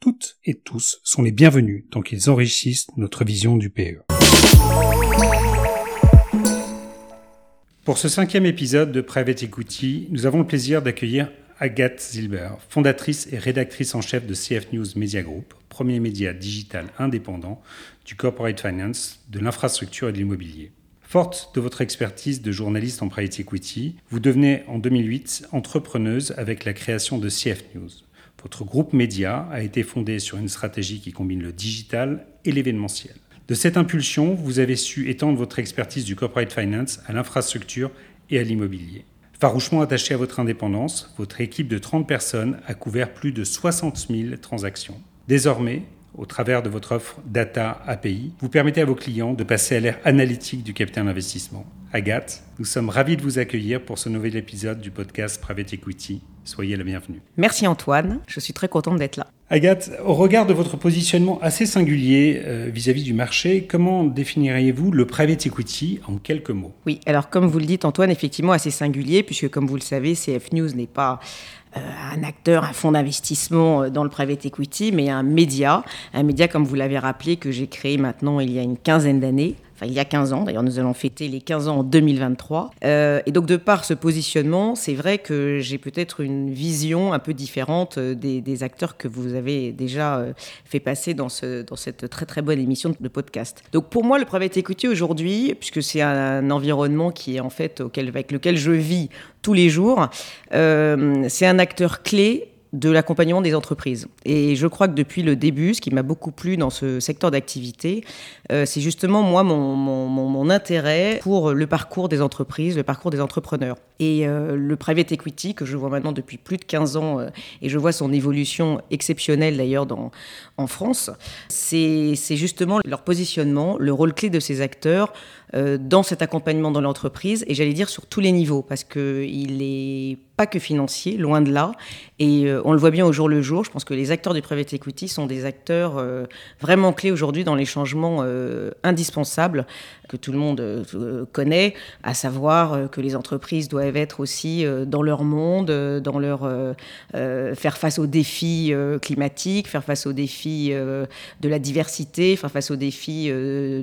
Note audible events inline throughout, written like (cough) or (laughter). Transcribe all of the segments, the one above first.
toutes et tous sont les bienvenus tant qu'ils enrichissent notre vision du PE. Pour ce cinquième épisode de Private Equity, nous avons le plaisir d'accueillir Agathe Zilber, fondatrice et rédactrice en chef de CF News Media Group, premier média digital indépendant du corporate finance, de l'infrastructure et de l'immobilier. Forte de votre expertise de journaliste en private equity, vous devenez en 2008 entrepreneuse avec la création de CF News. Votre groupe média a été fondé sur une stratégie qui combine le digital et l'événementiel. De cette impulsion, vous avez su étendre votre expertise du corporate finance à l'infrastructure et à l'immobilier. Farouchement attaché à votre indépendance, votre équipe de 30 personnes a couvert plus de 60 000 transactions. Désormais, au travers de votre offre Data API, vous permettez à vos clients de passer à l'ère analytique du capital d'investissement. Agathe, nous sommes ravis de vous accueillir pour ce nouvel épisode du podcast Private Equity. Soyez la bienvenue. Merci Antoine, je suis très contente d'être là. Agathe, au regard de votre positionnement assez singulier euh, vis-à-vis du marché, comment définiriez-vous le private equity en quelques mots? Oui, alors comme vous le dites Antoine, effectivement assez singulier, puisque comme vous le savez, CF News n'est pas euh, un acteur, un fonds d'investissement euh, dans le private equity, mais un média, un média comme vous l'avez rappelé que j'ai créé maintenant il y a une quinzaine d'années il y a 15 ans, d'ailleurs nous allons fêter les 15 ans en 2023. Euh, et donc de par ce positionnement, c'est vrai que j'ai peut-être une vision un peu différente euh, des, acteurs que vous avez déjà euh, fait passer dans cette très très bonne émission de podcast. Donc pour moi, le private equity aujourd'hui, puisque c'est un, environnement qui est en fait auquel, avec lequel je vis tous les jours, c'est un acteur clé de l'accompagnement des entreprises. Et je crois que depuis le début, ce qui m'a beaucoup plu dans ce secteur d'activité, euh, c'est justement moi mon, mon, intérêt pour le parcours des entreprises, le parcours des entrepreneurs. Et euh, le private equity, que je vois maintenant depuis plus de 15 ans, euh, et je vois son évolution exceptionnelle d'ailleurs en France, c'est justement leur positionnement, le rôle clé de ces acteurs dans cet accompagnement dans l'entreprise, et j'allais dire sur tous les niveaux, parce qu'il n'est pas que financier, loin de là. Et on le voit bien au jour le jour. Je pense que les acteurs du private equity sont des acteurs vraiment clés aujourd'hui dans les changements euh, indispensable que tout le monde euh, connaît, à savoir euh, que les entreprises doivent être aussi dans leur monde, dans leur faire face aux défis climatiques, faire face aux défis de la diversité, faire face aux défis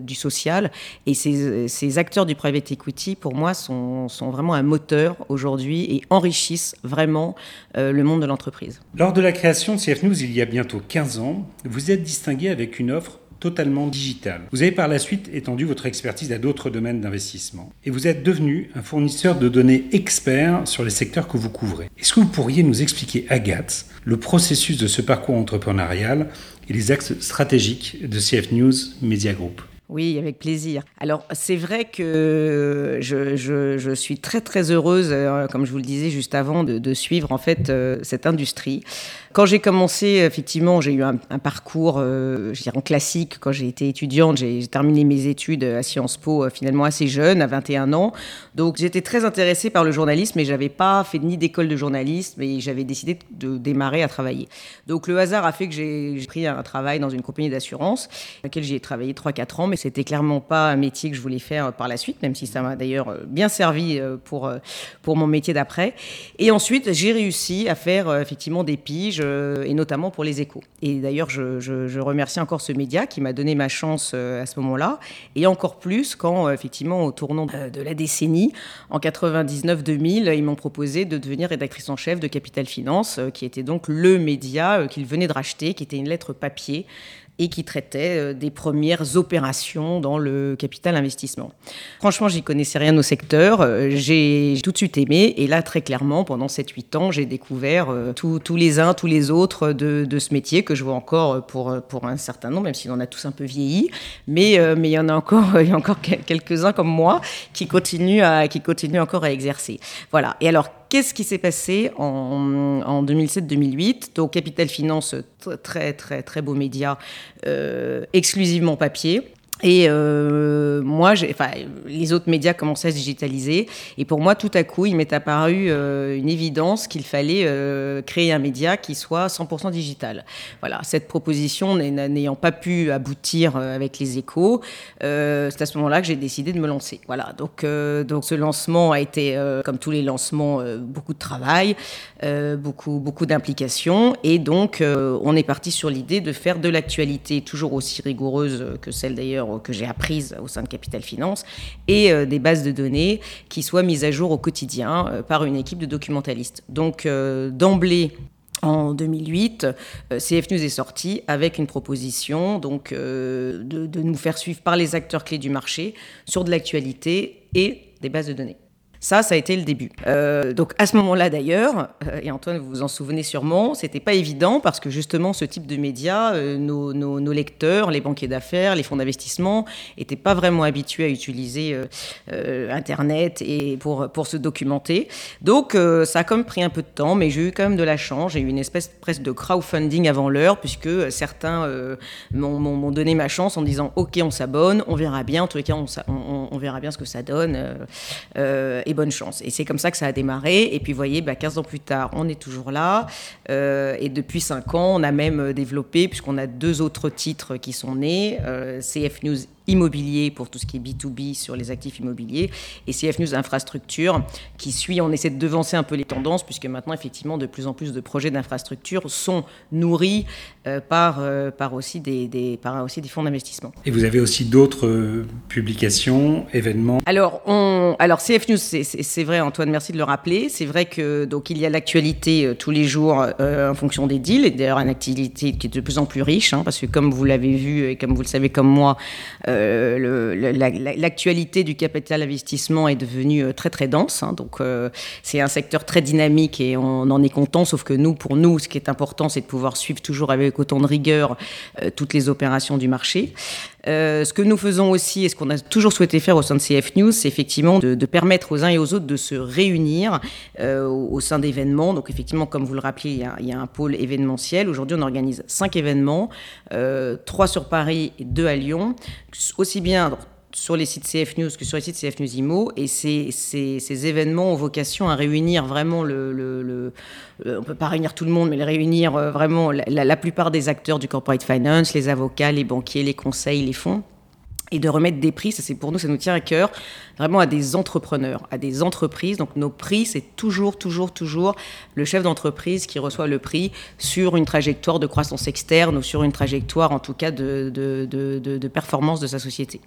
du social. Et ces, ces, acteurs du private equity, pour moi, sont, sont vraiment un moteur aujourd'hui et enrichissent vraiment le monde de l'entreprise. Lors de la création de CF News il y a bientôt 15 ans, vous êtes distingué avec une offre totalement digital. Vous avez par la suite étendu votre expertise à d'autres domaines d'investissement et vous êtes devenu un fournisseur de données expert sur les secteurs que vous couvrez. Est-ce que vous pourriez nous expliquer, Agathe, le processus de ce parcours entrepreneurial et les axes stratégiques de CF News Media Group? Oui, avec plaisir. Alors, c'est vrai que je, suis très, très heureuse, euh, comme je vous le disais juste avant, de, suivre en fait euh, cette industrie. Quand j'ai commencé, effectivement, j'ai eu un, parcours, euh, je dirais, classique. Quand j'ai été étudiante, j'ai terminé mes études à Sciences Po finalement assez jeune, à 21 ans. Donc, j'étais très intéressée par le journalisme, mais j'avais pas fait ni d'école de journalisme, et j'avais décidé de démarrer à travailler. Donc, le hasard a fait que j'ai pris un travail dans une compagnie d'assurance, dans laquelle j'ai travaillé 3-4 ans, mais c'était clairement pas un métier que je voulais faire par la suite, même si ça m'a d'ailleurs bien servi euh, pour, euh, pour mon métier d'après. Et ensuite, j'ai réussi à faire effectivement des piges euh, et notamment pour les échos. Et d'ailleurs, je, remercie encore ce média qui m'a donné ma chance euh, à ce moment-là, et encore plus quand, euh, effectivement, au tournant de la décennie, en 99-2000, ils m'ont proposé de devenir rédactrice en chef de Capital Finance, qui était donc le média qu'ils venaient de racheter, qui était une lettre papier et qui traitait euh, des premières opérations dans le capital investissement. Franchement, j'y connaissais rien au secteur, euh, j'ai tout de suite aimé, et là, très clairement, pendant 7-8 ans, j'ai découvert euh, tous les uns, tous les autres de, ce métier que je vois encore pour, pour un certain nombre, même s'il en a tous un peu vieilli, mais, mais il y en a encore, (laughs) encore quelques-uns comme moi qui continuent, à, qui continuent encore à exercer. Voilà. Et alors, qu'est-ce qui s'est passé en, en 2007-2008 Donc, Capital Finance, très, très, très beau média, euh, exclusivement papier. Et euh, moi, enfin, les autres médias commençaient à se digitaliser. Et pour moi, tout à coup, il m'est apparu euh, une évidence qu'il fallait euh, créer un média qui soit 100% digital. Voilà, cette proposition n'ayant pas pu aboutir euh, avec les échos, c'est à ce moment-là que j'ai décidé de me lancer. Voilà, donc, donc ce lancement a été, comme tous les lancements, beaucoup de travail, beaucoup, beaucoup d'implications. Et donc, on est parti sur l'idée de faire de l'actualité toujours aussi rigoureuse que celle d'ailleurs que j'ai apprises au sein de Capital Finance et euh, des bases de données qui soient mises à jour au quotidien euh, par une équipe de documentalistes. Donc euh, d'emblée, en 2008, CF News est sorti avec une proposition donc, de, de nous faire suivre par les acteurs clés du marché sur de l'actualité et des bases de données. Ça, ça a été le début. Euh, donc à ce moment-là d'ailleurs, euh, et Antoine, vous vous en souvenez sûrement, c'était pas évident parce que justement ce type de médias, euh, nos, nos, nos, lecteurs, les banquiers d'affaires, les fonds d'investissement, n'étaient pas vraiment habitués à utiliser euh, euh, Internet et pour, pour se documenter. Donc ça a quand même pris un peu de temps, mais j'ai eu quand même de la chance. J'ai eu une espèce presque de crowdfunding avant l'heure, puisque certains m'ont donné ma chance en disant OK, on s'abonne, on verra bien. En tous les cas, on, on, verra bien ce que ça donne. Bonne chance. Et c'est comme ça que ça a démarré. Et puis, vous voyez, bah, 15 ans plus tard, on est toujours là. Euh, et depuis 5 ans, on a même euh, développé, puisqu'on a deux autres titres qui sont nés, euh, CF News immobilier pour tout ce qui est B2B sur les actifs immobiliers et CF News Infrastructure qui suit, on essaie de devancer un peu les tendances puisque maintenant effectivement de plus en plus de projets d'infrastructure sont nourris euh, par, euh, par, aussi des, des, par aussi des fonds d'investissement. Et vous avez aussi d'autres euh, publications, événements? Alors, on, alors CF News, c'est vrai Antoine, merci de le rappeler, c'est vrai que donc il y a l'actualité tous les jours en fonction des deals. Et d'ailleurs une activité qui est de plus en plus riche hein, parce que comme vous l'avez vu et comme vous le savez comme moi, euh, l'actualité du capital investissement est devenue euh, très très dense. Hein, donc euh, c'est un secteur très dynamique et on en est content. Sauf que nous, pour nous, ce qui est important, c'est de pouvoir suivre toujours avec autant de rigueur toutes les opérations du marché. Euh, ce que nous faisons aussi et ce qu'on a toujours souhaité faire au sein de CF News, c'est effectivement de, de, permettre aux uns et aux autres de se réunir euh, au, sein d'événements. Donc effectivement, comme vous le rappelez, il y a, il y a un pôle événementiel. Aujourd'hui, on organise cinq événements, euh, trois sur Paris et deux à Lyon, aussi bien sur les sites CF News que sur les sites CF News IMO. Et ces, ces, événements ont vocation à réunir vraiment le. le, le on peut pas réunir tout le monde, mais réunir euh, vraiment la, plupart des acteurs du corporate finance, les avocats, les banquiers, les conseils, les fonds et de remettre des prix, ça c'est pour nous, ça nous tient à cœur, vraiment à des entrepreneurs, à des entreprises. Donc nos prix, c'est toujours, toujours, toujours le chef d'entreprise qui reçoit le prix sur une trajectoire de croissance externe ou sur une trajectoire en tout cas de, de, de performance de sa société.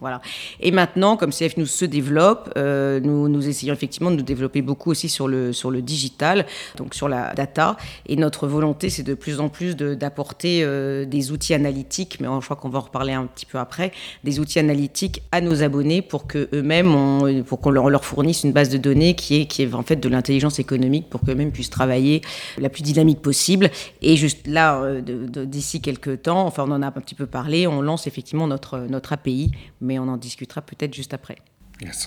Voilà. Et maintenant, comme CF News se développe, euh, nous, nous essayons effectivement de nous développer beaucoup aussi sur le, sur le digital, donc sur la data. Et notre volonté, c'est de plus en plus d'apporter euh, des outils analytiques, mais je crois qu'on va en reparler un petit peu après, des outils analytiques à nos abonnés pour que eux-mêmes, pour qu'on leur, leur, fournisse une base de données qui est, qui est en fait de l'intelligence économique pour qu'eux-mêmes puissent travailler la plus dynamique possible. Et juste là, euh, d'ici quelques temps, enfin on en a un petit peu parlé, on lance effectivement notre, notre API mais on en discutera peut-être juste après.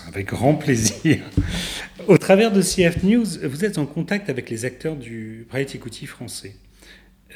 Avec grand plaisir. Au travers de CF News, vous êtes en contact avec les acteurs du private equity français.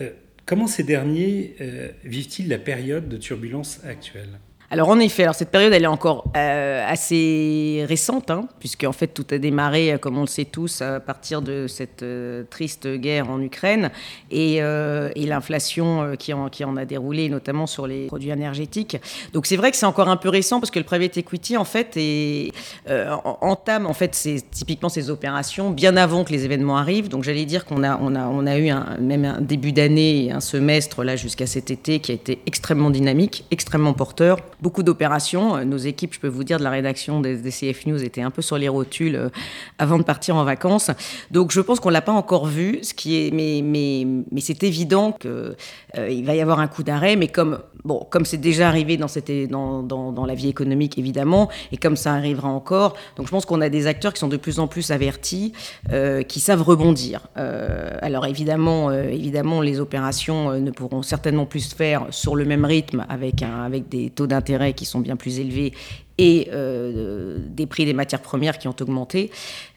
Euh, comment ces derniers euh, vivent-ils la période de turbulence actuelle? Alors en effet, alors cette période elle est encore euh, assez récente, hein, puisque en fait tout a démarré, comme on le sait tous, à partir de cette euh, triste guerre en Ukraine et, euh, l'inflation euh, qui en, a déroulé, notamment sur les produits énergétiques. Donc c'est vrai que c'est encore un peu récent parce que le private equity en fait euh, entame en fait typiquement ces opérations bien avant que les événements arrivent. Donc j'allais dire qu'on a eu même un début d'année, un semestre là jusqu'à cet été qui a été extrêmement dynamique, extrêmement porteur beaucoup d'opérations. Euh, nos équipes, je peux vous dire, de la rédaction des, CF News étaient un peu sur les rotules euh, avant de partir en vacances. Donc je pense qu'on l'a pas encore vu, ce qui est, mais, c'est évident qu'il euh, va y avoir un coup d'arrêt. Mais comme bon, comme c'est déjà arrivé dans, la vie économique évidemment, et comme ça arrivera encore, donc je pense qu'on a des acteurs qui sont de plus en plus avertis, qui savent rebondir. Alors évidemment, évidemment, les opérations ne pourront certainement plus se faire sur le même rythme avec, avec des taux d'intérêt qui sont bien plus élevés et euh, des prix des matières premières qui ont augmenté.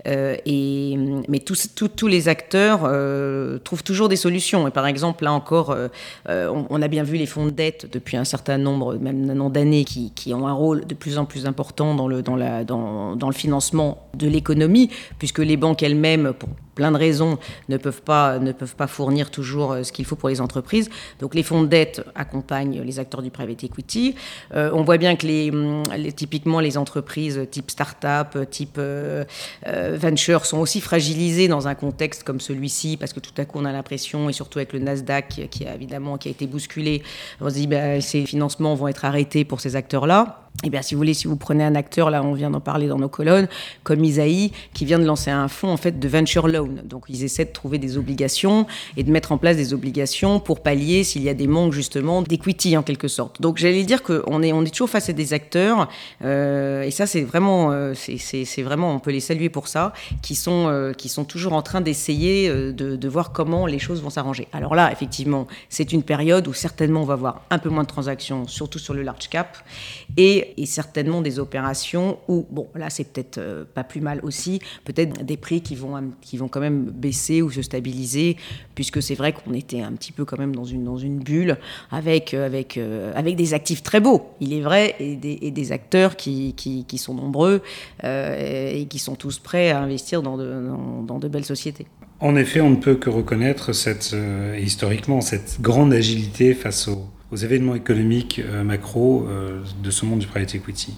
Euh, et, mais tous, tous les acteurs euh, trouvent toujours des solutions. Et par exemple, là encore, on, a bien vu les fonds de dette depuis un certain nombre, même un an d'années, qui, qui, ont un rôle de plus en plus important dans le, dans la, dans, dans le financement de l'économie, puisque les banques elles-mêmes, pour plein de raisons, ne peuvent pas, ne peuvent pas fournir toujours ce qu'il faut pour les entreprises. Donc les fonds de dette accompagnent les acteurs du private equity. On voit bien que les, les, typiquement les entreprises type start-up, type euh, venture sont aussi fragilisées dans un contexte comme celui-ci, parce que tout à coup on a l'impression, et surtout avec le Nasdaq qui a évidemment qui a été bousculé, on se dit ben, ces financements vont être arrêtés pour ces acteurs-là. Eh bien, si vous voulez, si vous prenez un acteur, là, on vient d'en parler dans nos colonnes, comme Isaïe, qui vient de lancer un fonds en fait de venture loan. Donc, ils essaient de trouver des obligations et de mettre en place des obligations pour pallier s'il y a des manques justement d'equity en quelque sorte. Donc, j'allais dire qu'on est on est toujours face à des acteurs euh, et ça, c'est vraiment, euh, c'est vraiment, on peut les saluer pour ça, qui sont euh, qui sont toujours en train d'essayer de, de voir comment les choses vont s'arranger. Alors là, effectivement, c'est une période où certainement on va voir un peu moins de transactions, surtout sur le large cap et et, certainement des opérations où, bon, là c'est peut-être euh, pas plus mal aussi, peut-être des prix qui vont, qui vont quand même baisser ou se stabiliser, puisque c'est vrai qu'on était un petit peu quand même dans une, dans une bulle avec, euh, avec, euh, avec des actifs très beaux, il est vrai, et des, acteurs qui, qui, sont nombreux et qui sont tous prêts à investir dans de, dans, de belles sociétés. En effet, on ne peut que reconnaître historiquement cette grande agilité face aux, aux événements économiques euh, macro euh, de ce monde du private equity.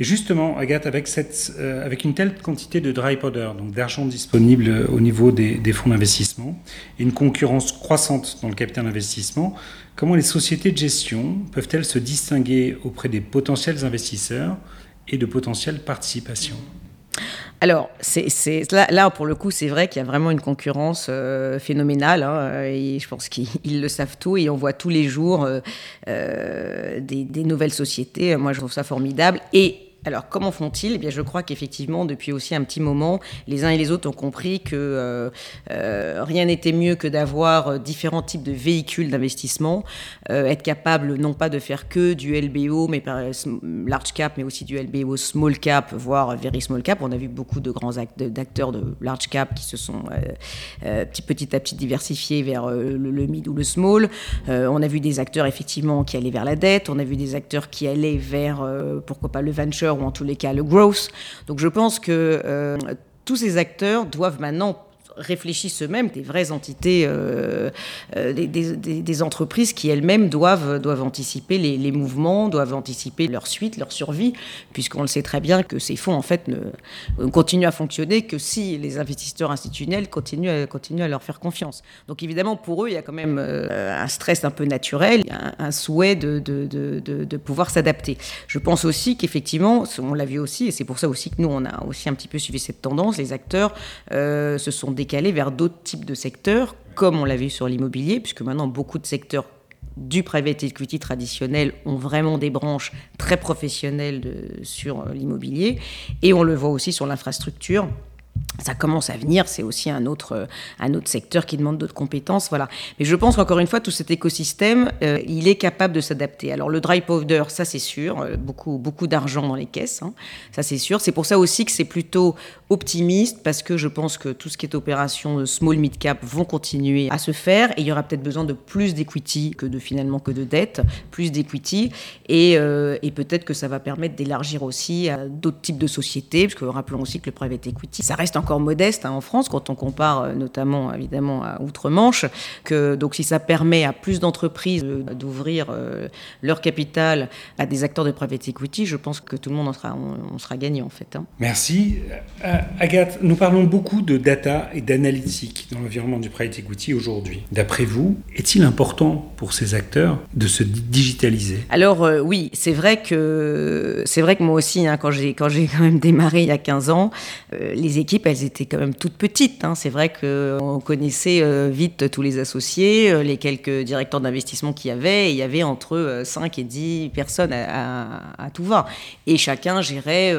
Et justement, Agathe, avec, cette, euh, avec une telle quantité de dry powder, donc d'argent disponible au niveau des, des fonds d'investissement, et une concurrence croissante dans le capital d'investissement, comment les sociétés de gestion peuvent-elles se distinguer auprès des potentiels investisseurs et de potentielles participations? Alors, c'est, là, pour le coup, c'est vrai qu'il y a vraiment une concurrence euh, phénoménale. Hein, et je pense qu'ils le savent tout et on voit tous les jours euh, euh, des, nouvelles sociétés. Moi, je trouve ça formidable. Alors, comment font-ils? Eh bien, je crois qu'effectivement, depuis aussi un petit moment, les uns et les autres ont compris que euh, euh, rien n'était mieux que d'avoir euh, différents types de véhicules d'investissement, être capable non pas de faire que du LBO, mais par large cap, mais aussi du LBO small cap, voire very small cap. On a vu beaucoup de grands d'acteurs de large cap qui se sont petit à petit diversifiés vers le, le, mid ou le small. on a vu des acteurs effectivement qui allaient vers la dette. On a vu des acteurs qui allaient vers pourquoi pas le venture ou en tous les cas le growth. Donc je pense que euh, tous ces acteurs doivent maintenant réfléchissent eux-mêmes, des vraies entités, euh, euh, des, entreprises qui elles-mêmes doivent, doivent anticiper les, mouvements, doivent anticiper leur suite, leur survie, puisqu'on le sait très bien que ces fonds en fait ne, continuent à fonctionner que si les investisseurs institutionnels continuent à, leur faire confiance. Donc évidemment pour eux il y a quand même euh, un stress un peu naturel, un, souhait de, pouvoir s'adapter. Je pense aussi qu'effectivement, on l'a vu aussi, et c'est pour ça aussi que nous on a aussi un petit peu suivi cette tendance, les acteurs se sont décaler vers d'autres types de secteurs, comme on l'a vu sur l'immobilier, puisque maintenant beaucoup de secteurs du private equity traditionnel ont vraiment des branches très professionnelles de, sur l'immobilier, et on le voit aussi sur l'infrastructure ça commence à venir, c'est aussi un autre, un autre secteur qui demande d'autres compétences. Voilà. Mais je pense qu'encore une fois, tout cet écosystème, euh, il est capable de s'adapter. Alors le dry powder, ça c'est sûr, euh, beaucoup, beaucoup d'argent dans les caisses, hein, ça c'est sûr. C'est pour ça aussi que c'est plutôt optimiste, parce que je pense que tout ce qui est opération small mid cap vont continuer à se faire, et il y aura peut-être besoin de plus d'equity que de finalement que de dette, plus d'equity, et, euh, et peut-être que ça va permettre d'élargir aussi à d'autres types de sociétés, parce que rappelons aussi que le private equity, ça reste encore modeste hein, en France quand on compare euh, notamment évidemment à Outre-Manche. Que donc si ça permet à plus d'entreprises d'ouvrir euh, leur capital à des acteurs de private equity, je pense que tout le monde en sera, on, sera gagnant en fait. Hein. Merci. Euh, Agathe, nous parlons beaucoup de data et d'analytique dans l'environnement du private equity aujourd'hui. D'après vous, est-il important pour ces acteurs de se digitaliser? Alors oui, c'est vrai que c'est vrai que moi aussi, hein, quand j'ai quand j'ai quand même démarré il y a 15 ans, les équipes elles étaient quand même toutes petites. Hein. C'est vrai qu'on connaissait euh, vite tous les associés, euh, les quelques directeurs d'investissement qu'il y avait. il y avait entre 5 et 10 personnes à, tout va. Et chacun gérait,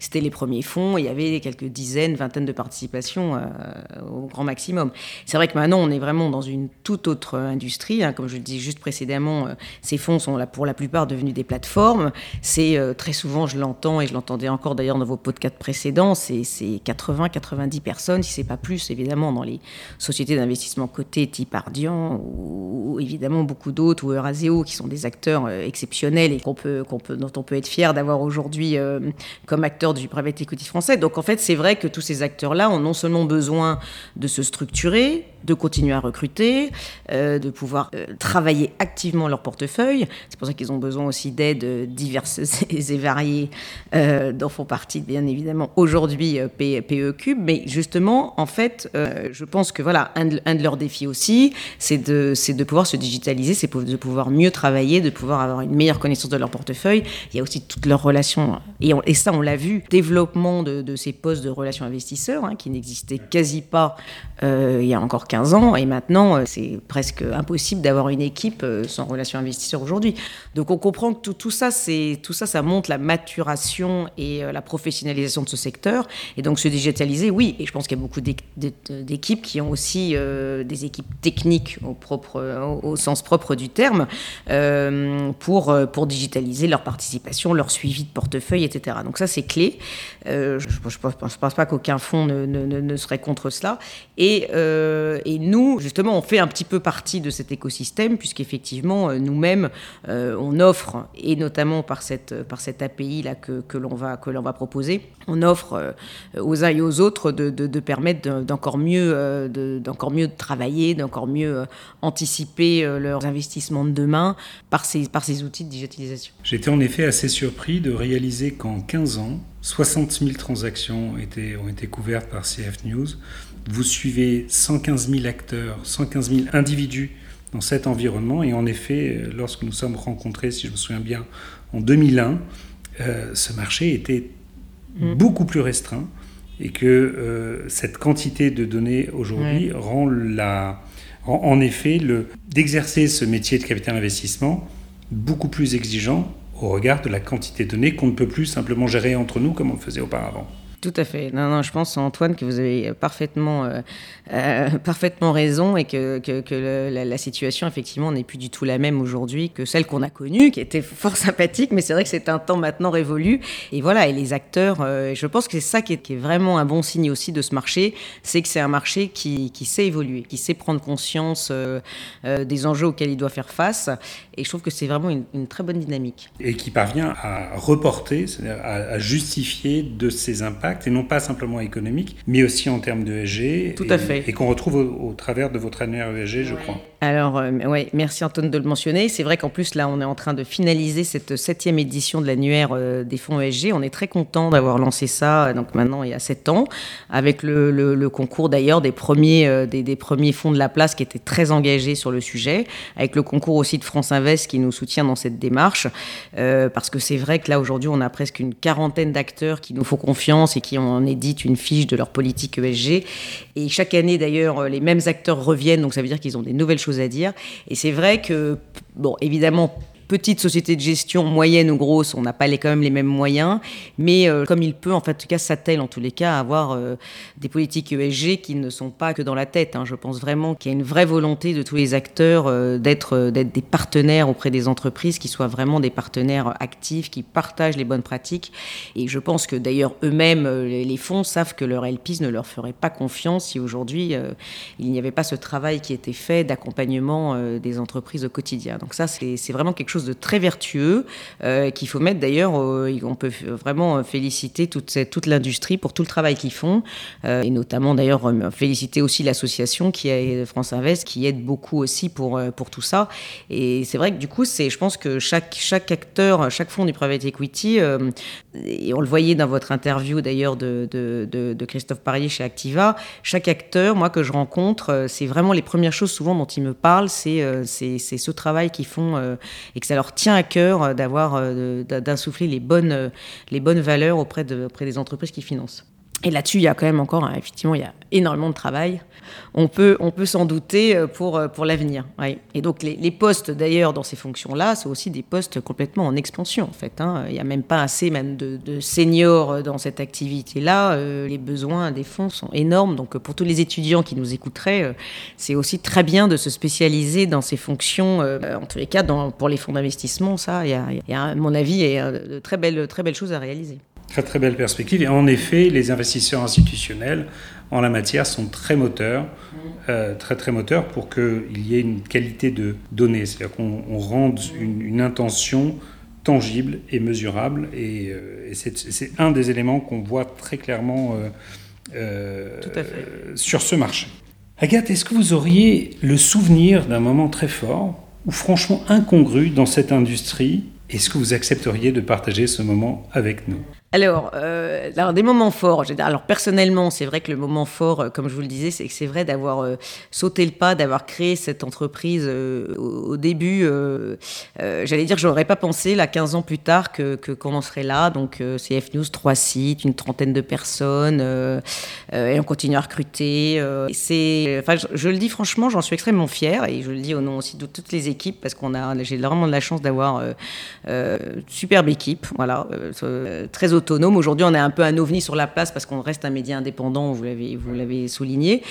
c'était les premiers fonds, il y avait quelques dizaines, vingtaines de participations au grand maximum. C'est vrai que maintenant, on est vraiment dans une toute autre industrie. Hein. Comme je le dis juste précédemment, ces fonds sont pour la plupart devenus des plateformes. C'est très souvent, je l'entends et je l'entendais encore d'ailleurs dans vos podcasts précédents, c'est 80-90 personnes, si c'est pas plus, évidemment, dans les sociétés d'investissement cotées type Ardian ou, évidemment beaucoup d'autres, ou Euraseo, qui sont des acteurs euh, exceptionnels et dont on peut être fier d'avoir aujourd'hui euh, comme acteurs du private equity français. Donc en fait, c'est vrai que tous ces acteurs-là ont non seulement besoin de se structurer, de continuer à recruter, euh, de pouvoir euh, travailler activement leur portefeuille. C'est pour ça qu'ils ont besoin aussi d'aides diverses (laughs) et variées, euh, dont font partie bien évidemment aujourd'hui PE Cube. Mais justement, en fait, je pense que voilà, un de, leurs défis aussi, c'est de, de pouvoir se digitaliser, c'est de pouvoir mieux travailler, de pouvoir avoir une meilleure connaissance de leur portefeuille. Il y a aussi toutes leurs relations, et, ça on l'a vu, développement de, ces postes de relations investisseurs hein, qui n'existaient quasi pas il y a encore 15 ans, et maintenant, euh, c'est presque impossible d'avoir une équipe euh, sans relation investisseur aujourd'hui. Donc on comprend que tout, ça, c'est tout ça, ça montre la maturation et euh, la professionnalisation de ce secteur. Et donc se digitaliser, oui. Et je pense qu'il y a beaucoup d'équipes qui ont aussi des équipes techniques au, propre, au, sens propre du terme pour, pour digitaliser leur participation, leur suivi de portefeuille, etc. Donc ça, c'est clé. je pense, pas qu'aucun fonds ne, serait contre cela. Et, et nous, justement, on fait un petit peu partie de cet écosystème, puisqu'effectivement, euh, nous-mêmes, euh, on offre, et notamment par cette, par cette API-là que, que l'on va, que va proposer, on offre euh, aux uns et aux autres de, de, permettre d'encore mieux, d'encore mieux travailler, d'encore mieux anticiper leurs investissements de demain par ces, par ces outils de digitalisation. J'étais en effet assez surpris de réaliser qu'en 15 ans, 60 000 transactions étaient, ont été couvertes par CF News. Vous suivez 115 000 acteurs, 115 000 individus dans cet environnement. Et en effet, lorsque nous sommes rencontrés, si je me souviens bien, en 2001, euh, ce marché était mm. beaucoup plus restreint et que euh, cette quantité de données aujourd'hui rend, la, rend en effet d'exercer ce métier de capital investissement beaucoup plus exigeant au regard de la quantité de données qu'on ne peut plus simplement gérer entre nous comme on le faisait auparavant. Tout à fait. Non, non, je pense, Antoine, que vous avez parfaitement, euh, euh, parfaitement raison et que, que, la, situation, effectivement, n'est plus du tout la même aujourd'hui que celle qu'on a connue, qui était fort (laughs) sympathique, mais c'est vrai que c'est un temps maintenant révolu. Et voilà, et les acteurs, euh, je pense que c'est ça qui est, vraiment un bon signe aussi de ce marché, c'est que c'est un marché qui, qui, sait évoluer, qui sait prendre conscience des enjeux auxquels il doit faire face. Et je trouve que c'est vraiment une, très bonne dynamique. Et qui parvient à reporter, à, à justifier de ses impacts et non pas simplement économique, mais aussi en termes de ESG. Tout à fait. Et qu'on retrouve au, travers de votre annuaire ESG, je crois. Alors, euh, ouais, merci Antoine de le mentionner. C'est vrai qu'en plus, là, on est en train de finaliser cette septième édition de l'annuaire euh, des fonds ESG. On est très content d'avoir lancé ça, donc maintenant, il y a sept ans, avec le, le, concours d'ailleurs des premiers, euh, des, des, premiers fonds de la place qui étaient très engagés sur le sujet, avec le concours aussi de France Invest qui nous soutient dans cette démarche, parce que c'est vrai que là, aujourd'hui, on a presque une quarantaine d'acteurs qui nous font confiance et qui en éditent une fiche de leur politique ESG. Et chaque année, d'ailleurs, les mêmes acteurs reviennent, donc ça veut dire qu'ils ont des nouvelles choses à dire. Et c'est vrai que, bon, évidemment, petite société de gestion, moyenne ou grosse, on n'a pas les, quand même les mêmes moyens, mais euh, comme il peut, en en tout cas, s'attelle en tous les cas à avoir euh, des politiques ESG qui ne sont pas que dans la tête. Hein. Je pense vraiment qu'il y a une vraie volonté de tous les acteurs euh, d'être des partenaires auprès des entreprises, qui soient vraiment des partenaires actifs, qui partagent les bonnes pratiques. Et je pense que d'ailleurs eux-mêmes, les fonds savent que leur LPs ne leur ferait pas confiance si aujourd'hui il n'y avait pas ce travail qui était fait d'accompagnement des entreprises au quotidien. Donc ça, c'est vraiment quelque chose de très vertueux euh, qu'il faut mettre d'ailleurs. on peut vraiment féliciter toute, toute l'industrie pour tout le travail qu'ils font euh, et notamment d'ailleurs euh, féliciter aussi l'association qui est France Invest qui aide beaucoup aussi pour, pour tout ça. Et c'est vrai que du coup, c'est, je pense que chaque, chaque acteur, chaque fonds du private equity, et on le voyait dans votre interview d'ailleurs de, de, Christophe Parier chez Activa, chaque acteur, moi que je rencontre, c'est vraiment les premières choses souvent dont ils me parlent, c'est, c'est, ce travail qu'ils font ça leur tient à cœur euh, d'avoir, euh, d'insuffler les bonnes, euh, les bonnes valeurs auprès des entreprises qui financent. Et là-dessus, il y a quand même encore, hein, effectivement, il y a énormément de travail. On peut, on peut s'en douter euh, pour, euh, pour l'avenir. Et donc, les, postes, d'ailleurs, dans ces fonctions-là, c'est aussi des postes complètement en expansion, en fait. Hein. Il n'y a même pas assez même de, seniors dans cette activité-là. Euh, les besoins des fonds sont énormes. Donc, pour tous les étudiants qui nous écouteraient, c'est aussi très bien de se spécialiser dans ces fonctions. en tous les cas, pour les fonds d'investissement, ça, il y, a, il y a, à mon avis, de très belles, très belles choses à réaliser. Très très belle perspective. Et en effet, les investisseurs institutionnels en la matière sont très moteurs, euh, très très moteurs pour qu'il y ait une qualité de données, c'est-à-dire qu'on rende une, intention tangible et mesurable. Et, euh, c'est un des éléments qu'on voit très clairement euh, sur ce marché. Agathe, est-ce que vous auriez le souvenir d'un moment très fort ou franchement incongru dans cette industrie? Est-ce que vous accepteriez de partager ce moment avec nous? Alors, euh, alors, des moments forts. Alors, personnellement, c'est vrai que le moment fort, euh, comme je vous le disais, c'est que c'est vrai d'avoir euh, sauté le pas, d'avoir créé cette entreprise au, début. J'allais dire, je n'aurais pas pensé, là, 15 ans plus tard, que qu'on en serait là. Donc, CF News, trois sites, une trentaine de personnes, et on continue à recruter. c'est, enfin, je, le dis franchement, j'en suis extrêmement fier, et je le dis au nom aussi de toutes les équipes, parce qu'on a, j'ai vraiment de la chance d'avoir une superbe équipe, voilà, très autonome. Aujourd'hui, on est un peu un ovni sur la place parce qu'on reste un média indépendant, vous l'avez, vous l'avez souligné,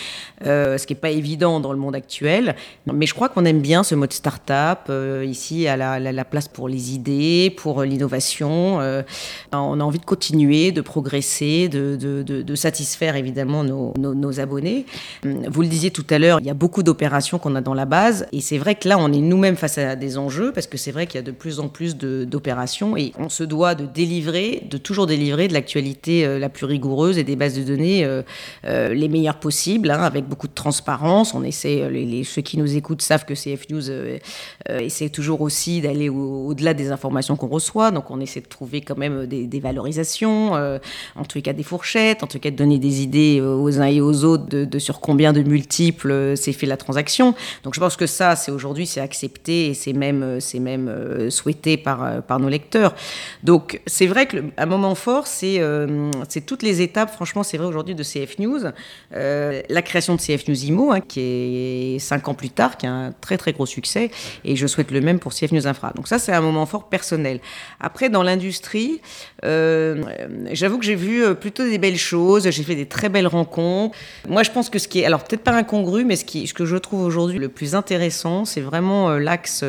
euh, ce qui n'est pas évident dans le monde actuel. Mais je crois qu'on aime bien ce mode start-up, euh, ici, à la, place pour les idées, pour l'innovation. Euh, on a envie de continuer, de progresser, de, satisfaire évidemment nos, nos, abonnés. Vous le disiez tout à l'heure, il y a beaucoup d'opérations qu'on a dans la base. Et c'est vrai que là, on est nous-mêmes face à des enjeux parce que c'est vrai qu'il y a de plus en plus d'opérations et on se doit de délivrer, de toujours délivrer de l'actualité euh, la plus rigoureuse et des bases de données euh, euh, les meilleures possibles, hein, avec beaucoup de transparence. On essaie, les, ceux qui nous écoutent savent que CF News essaie toujours aussi d'aller au-delà des informations qu'on reçoit. Donc on essaie de trouver quand même des, valorisations, en les cas des fourchettes, en tout cas de donner des idées aux uns et aux autres de, sur combien de multiples s'est fait la transaction. Donc je pense que ça, c'est aujourd'hui, c'est accepté et c'est même, même souhaité par, par nos lecteurs. Donc c'est vrai que un moment fort, euh, c'est toutes les étapes, franchement, c'est vrai aujourd'hui de CF News. Euh, la création de CF News IMO, hein, qui est cinq ans plus tard, qui a un très très gros succès, et je souhaite le même pour CF News Infra. Donc ça, c'est un moment fort personnel. Après, dans l'industrie, euh, j'avoue que j'ai vu plutôt des belles choses, j'ai fait des très belles rencontres. Moi, je pense que ce qui est, alors peut-être pas incongru, mais ce, que je trouve aujourd'hui le plus intéressant, c'est vraiment l'axe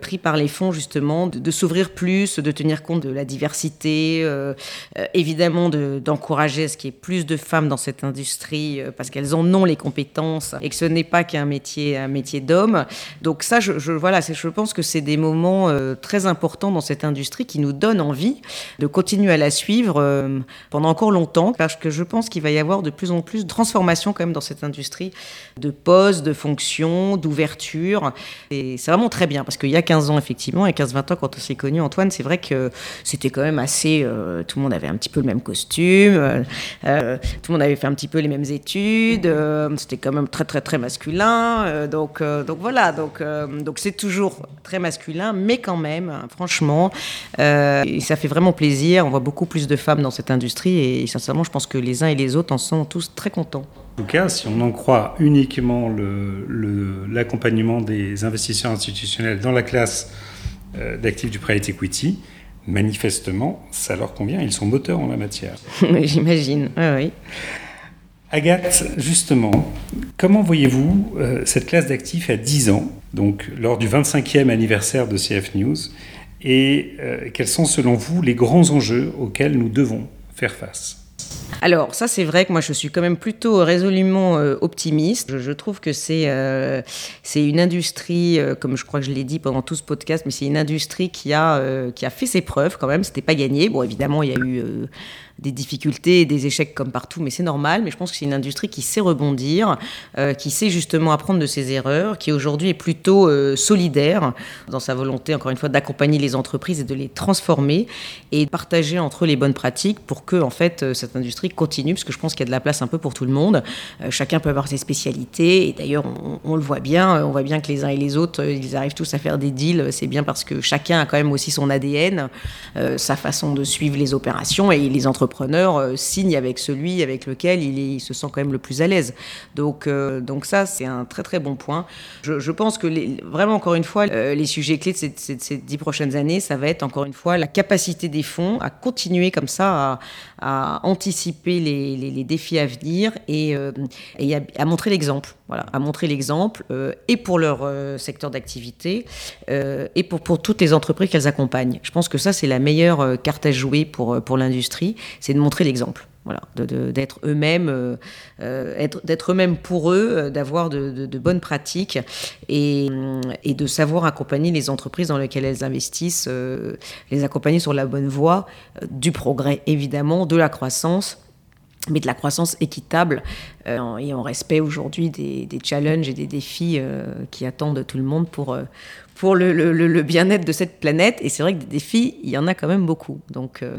pris par les fonds, justement, de s'ouvrir plus, de tenir compte de la diversité euh, euh, évidemment d'encourager à ce qu'il y ait plus de femmes dans cette industrie euh, parce qu'elles en ont les compétences et que ce n'est pas qu'un métier, un métier d'homme. Donc ça, je, voilà, je pense que c'est des moments très importants dans cette industrie qui nous donnent envie de continuer à la suivre pendant encore longtemps parce que je pense qu'il va y avoir de plus en plus de transformations quand même dans cette industrie de postes, de fonctions, d'ouverture. Et c'est vraiment très bien parce qu'il y a 15 ans, effectivement, et 15-20 ans, quand on s'est connus, Antoine, c'est vrai que c'était quand même assez euh, tout le monde avait un petit peu le même costume, euh, euh, tout le monde avait fait un petit peu les mêmes études, c'était quand même très très très masculin. donc, donc voilà, donc donc c'est toujours très masculin, mais quand même, franchement, ça fait vraiment plaisir. On voit beaucoup plus de femmes dans cette industrie et, sincèrement, je pense que les uns et les autres en sont tous très contents. En tout cas, si on en croit uniquement l'accompagnement des investisseurs institutionnels dans la classe d'actifs du private equity, manifestement, ça leur convient, ils sont moteurs en la matière. (laughs) J'imagine, oui, oui. Agathe, justement, comment voyez-vous euh, cette classe d'actifs à 10 ans, donc lors du 25e anniversaire de CF News, et euh, quels sont selon vous les grands enjeux auxquels nous devons faire face? Alors ça c'est vrai que moi je suis quand même plutôt résolument euh, optimiste. Je, trouve que c'est euh, c'est une industrie, euh, comme je crois que je l'ai dit pendant tout ce podcast, mais c'est une industrie qui a qui a fait ses preuves quand même. C'était pas gagné. Bon évidemment il y a eu des difficultés des échecs comme partout, mais c'est normal. Mais je pense que c'est une industrie qui sait rebondir, euh, qui sait justement apprendre de ses erreurs, qui aujourd'hui est plutôt euh, solidaire dans sa volonté, encore une fois, d'accompagner les entreprises et de les transformer et de partager entre eux les bonnes pratiques pour que, en fait, euh, cette industrie continue, parce que je pense qu'il y a de la place un peu pour tout le monde. chacun peut avoir ses spécialités, et d'ailleurs, on, le voit bien, on voit bien que les uns et les autres, ils arrivent tous à faire des deals. C'est bien parce que chacun a quand même aussi son ADN, sa façon de suivre les opérations et les entreprises euh, signe avec celui avec lequel il, est, se sent quand même le plus à l'aise. Donc, euh, donc ça, c'est un très très bon point. Je, pense que les, vraiment, encore une fois, euh, les sujets clés de ces, ces, ces, dix prochaines années, ça va être encore une fois la capacité des fonds à continuer comme ça à, à anticiper les, défis à venir et, euh, à, montrer l'exemple. Voilà, à montrer l'exemple euh, et pour leur secteur d'activité et pour, toutes les entreprises qu'elles accompagnent. Je pense que ça, c'est la meilleure carte à jouer pour l'industrie, c'est de montrer l'exemple voilà, d'être eux-mêmes, euh, d'être eux-mêmes pour eux, euh, d'avoir de, bonnes pratiques et, de savoir accompagner les entreprises dans lesquelles elles investissent, euh, les accompagner sur la bonne voie euh, du progrès évidemment, de la croissance mais de la croissance équitable euh, et en respect aujourd'hui des, challenges et des défis euh, qui attendent tout le monde pour, pour le, le, bien-être de cette planète. Et c'est vrai que des défis, il y en a quand même beaucoup. Donc, euh,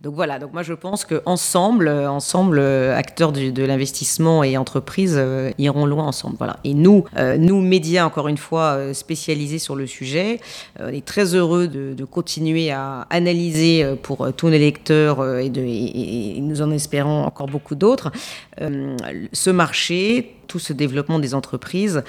donc voilà, donc moi je pense qu'ensemble, ensemble, acteurs du, de l'investissement et entreprises euh, iront loin ensemble. Voilà. Et nous, euh, nous, médias, encore une fois, spécialisés sur le sujet, on est très heureux de, de continuer à analyser pour tous les lecteurs et, de, et, et nous en espérons encore beaucoup d'autres, ce marché, tout ce développement des entreprises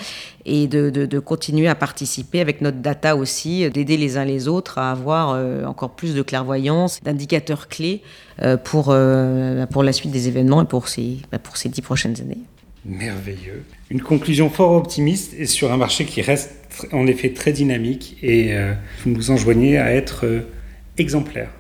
et de, continuer à participer avec notre data aussi, d'aider les uns les autres à avoir euh, encore plus de clairvoyance, d'indicateurs clés euh, pour, euh, pour la suite des événements et pour ces, pour ces dix prochaines années. Merveilleux. Une conclusion fort optimiste et sur un marché qui reste en effet très dynamique et vous nous enjoignez à être exemplaire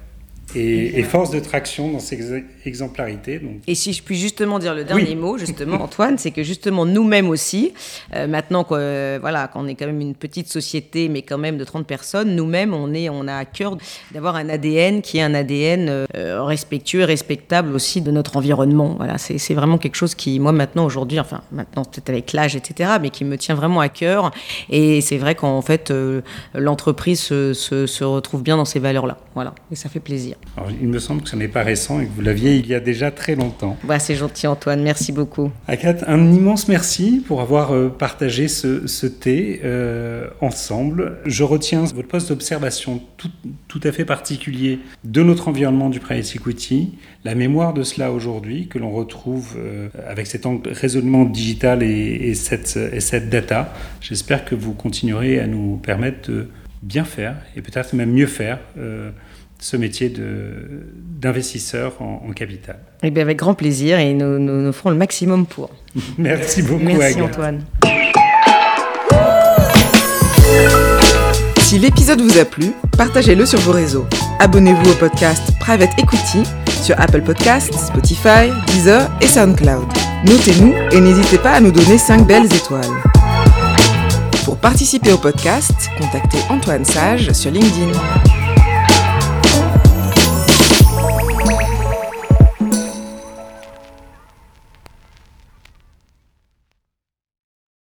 et, et, force de traction dans ces exemplarités. Donc. Et si je puis justement dire le dernier oui. mot, justement, (laughs) Antoine, c'est que justement nous-mêmes aussi, euh, maintenant qu'on euh, voilà, qu'on est quand même une petite société, mais quand même de 30 personnes, nous-mêmes, on, est, on a à cœur d'avoir un ADN qui est un ADN euh, respectueux respectable aussi de notre environnement. Voilà, c'est vraiment quelque chose qui, moi, maintenant, aujourd'hui, enfin, maintenant, peut-être avec l'âge, etc., mais qui me tient vraiment à cœur. Et c'est vrai qu'en fait, euh, l'entreprise se, se, se retrouve bien dans ces valeurs-là. Voilà, et ça fait plaisir. Alors, il me semble que ce n'est pas récent et que vous l'aviez il y a déjà très longtemps. Bah, c'est gentil Antoine, merci beaucoup. Agathe, un immense merci pour avoir euh, partagé ce, ce thé euh, ensemble. Je retiens votre poste d'observation tout, tout, à fait particulier de notre environnement du private equity, la mémoire de cela aujourd'hui que l'on retrouve euh, avec cet raisonnement digital et, et, cette, et cette data. J'espère que vous continuerez à nous permettre de bien faire et peut-être même mieux faire ce métier d'investisseur en, en, capital. Eh bien, avec grand plaisir et nous, nous, nous ferons le maximum pour. (laughs) Merci beaucoup, Merci Agathe. Antoine. Si l'épisode vous a plu, partagez-le sur vos réseaux. Abonnez-vous au podcast Private Equity sur Apple Podcasts, Spotify, Deezer et SoundCloud. Notez-nous et n'hésitez pas à nous donner 5 belles étoiles. Pour participer au podcast, contactez Antoine Sage sur LinkedIn.